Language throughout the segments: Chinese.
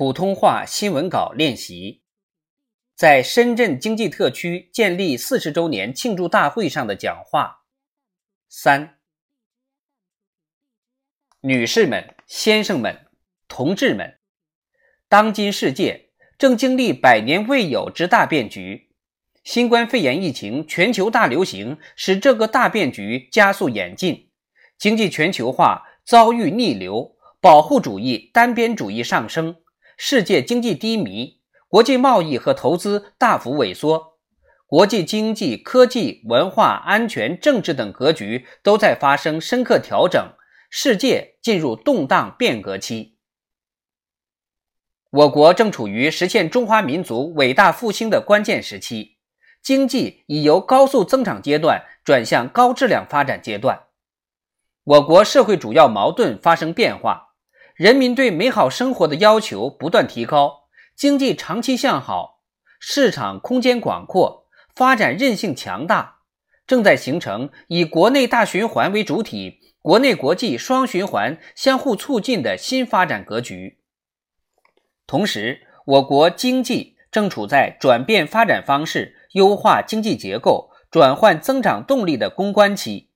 普通话新闻稿练习，在深圳经济特区建立四十周年庆祝大会上的讲话。三，女士们、先生们、同志们，当今世界正经历百年未有之大变局，新冠肺炎疫情全球大流行使这个大变局加速演进，经济全球化遭遇逆流，保护主义、单边主义上升。世界经济低迷，国际贸易和投资大幅萎缩，国际经济、科技、文化、安全、政治等格局都在发生深刻调整，世界进入动荡变革期。我国正处于实现中华民族伟大复兴的关键时期，经济已由高速增长阶段转向高质量发展阶段，我国社会主要矛盾发生变化。人民对美好生活的要求不断提高，经济长期向好，市场空间广阔，发展韧性强大，正在形成以国内大循环为主体、国内国际双循环相互促进的新发展格局。同时，我国经济正处在转变发展方式、优化经济结构、转换增长动力的攻关期，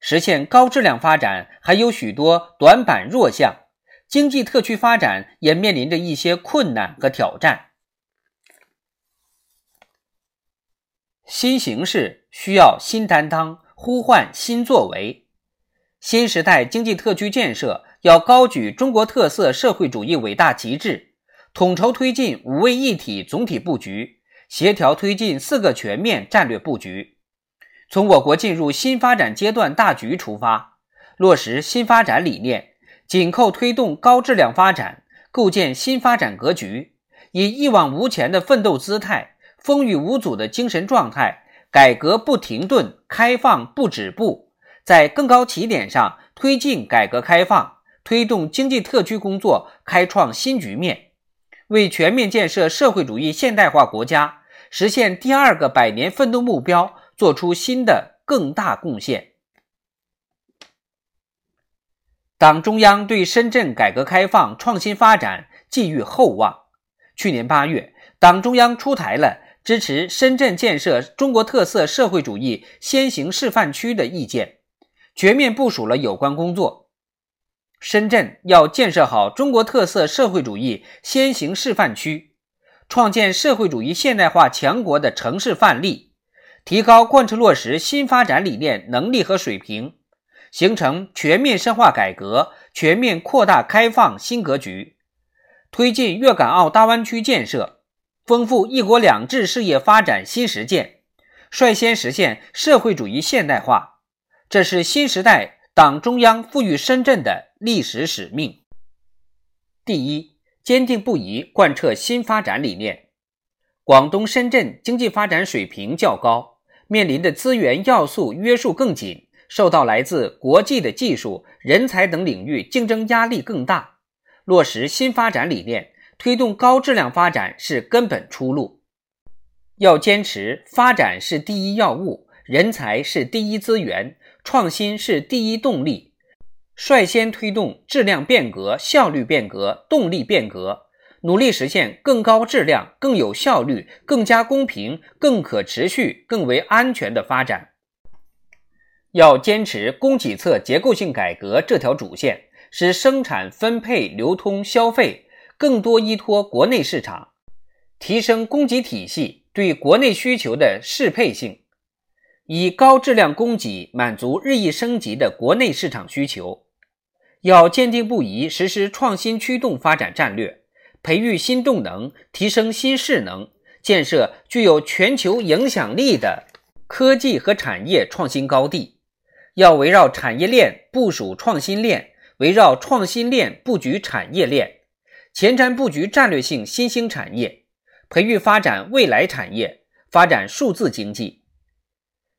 实现高质量发展还有许多短板弱项。经济特区发展也面临着一些困难和挑战。新形势需要新担当，呼唤新作为。新时代经济特区建设要高举中国特色社会主义伟大旗帜，统筹推进五位一体总体布局，协调推进四个全面战略布局。从我国进入新发展阶段大局出发，落实新发展理念。紧扣推动高质量发展，构建新发展格局，以一往无前的奋斗姿态、风雨无阻的精神状态，改革不停顿，开放不止步，在更高起点上推进改革开放，推动经济特区工作开创新局面，为全面建设社会主义现代化国家、实现第二个百年奋斗目标作出新的更大贡献。党中央对深圳改革开放创新发展寄予厚望。去年八月，党中央出台了支持深圳建设中国特色社会主义先行示范区的意见，全面部署了有关工作。深圳要建设好中国特色社会主义先行示范区，创建社会主义现代化强国的城市范例，提高贯彻落实新发展理念能力和水平。形成全面深化改革、全面扩大开放新格局，推进粤港澳大湾区建设，丰富“一国两制”事业发展新实践，率先实现社会主义现代化。这是新时代党中央赋予深圳的历史使命。第一，坚定不移贯彻新发展理念。广东深圳经济发展水平较高，面临的资源要素约束更紧。受到来自国际的技术、人才等领域竞争压力更大，落实新发展理念，推动高质量发展是根本出路。要坚持发展是第一要务，人才是第一资源，创新是第一动力，率先推动质量变革、效率变革、动力变革，努力实现更高质量、更有效率、更加公平、更可持续、更为安全的发展。要坚持供给侧结构性改革这条主线，使生产、分配、流通、消费更多依托国内市场，提升供给体系对国内需求的适配性，以高质量供给满足日益升级的国内市场需求。要坚定不移实施创新驱动发展战略，培育新动能，提升新势能，建设具有全球影响力的科技和产业创新高地。要围绕产业链部署创新链，围绕创新链布局产业链，前瞻布局战略性新兴产业，培育发展未来产业，发展数字经济。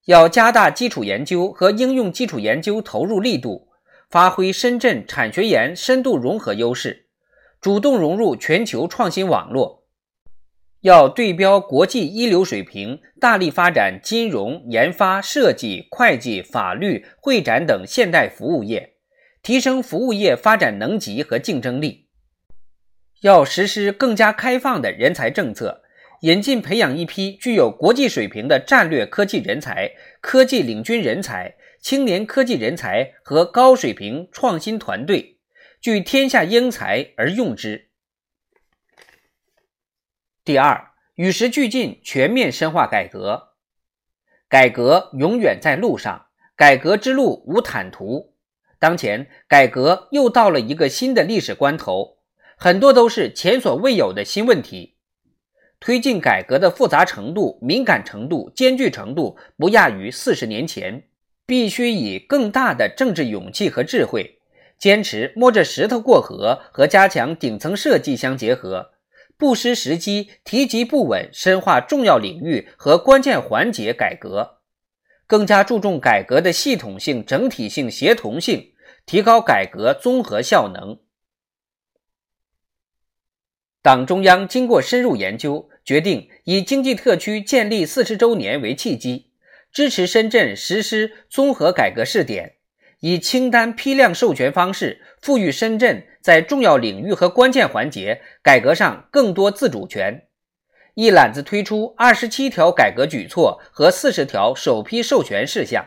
要加大基础研究和应用基础研究投入力度，发挥深圳产学研深度融合优势，主动融入全球创新网络。要对标国际一流水平，大力发展金融、研发、设计、会计、法律、会展等现代服务业，提升服务业发展能级和竞争力。要实施更加开放的人才政策，引进培养一批具有国际水平的战略科技人才、科技领军人才、青年科技人才和高水平创新团队，聚天下英才而用之。第二，与时俱进，全面深化改革。改革永远在路上，改革之路无坦途。当前，改革又到了一个新的历史关头。很多都是前所未有的新问题，推进改革的复杂程度、敏感程度、艰巨程度不亚于四十年前，必须以更大的政治勇气和智慧，坚持摸着石头过河和加强顶层设计相结合，不失时机、提及不稳，深化重要领域和关键环节改革，更加注重改革的系统性、整体性、协同性，提高改革综合效能。党中央经过深入研究，决定以经济特区建立四十周年为契机，支持深圳实施综合改革试点，以清单批量授权方式赋予深圳在重要领域和关键环节改革上更多自主权，一揽子推出二十七条改革举措和四十条首批授权事项。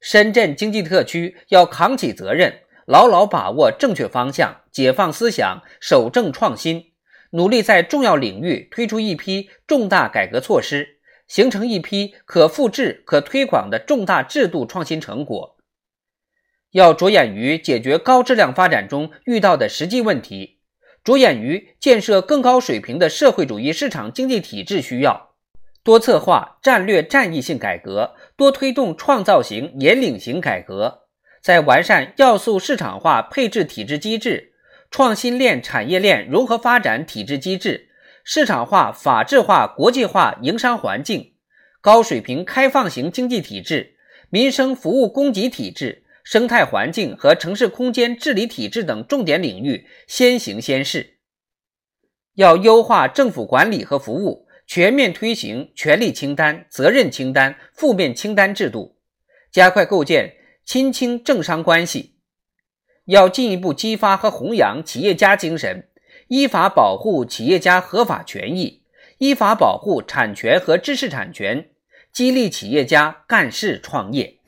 深圳经济特区要扛起责任。牢牢把握正确方向，解放思想，守正创新，努力在重要领域推出一批重大改革措施，形成一批可复制、可推广的重大制度创新成果。要着眼于解决高质量发展中遇到的实际问题，着眼于建设更高水平的社会主义市场经济体制需要，多策划战略战役性改革，多推动创造型引领型改革。在完善要素市场化配置体制机制、创新链产业链融合发展体制机制、市场化法治化国际化营商环境、高水平开放型经济体制、民生服务供给体制、生态环境和城市空间治理体制等重点领域先行先试。要优化政府管理和服务，全面推行权力清单、责任清单、负面清单制度，加快构建。亲清政商关系要进一步激发和弘扬企业家精神，依法保护企业家合法权益，依法保护产权和知识产权，激励企业家干事创业。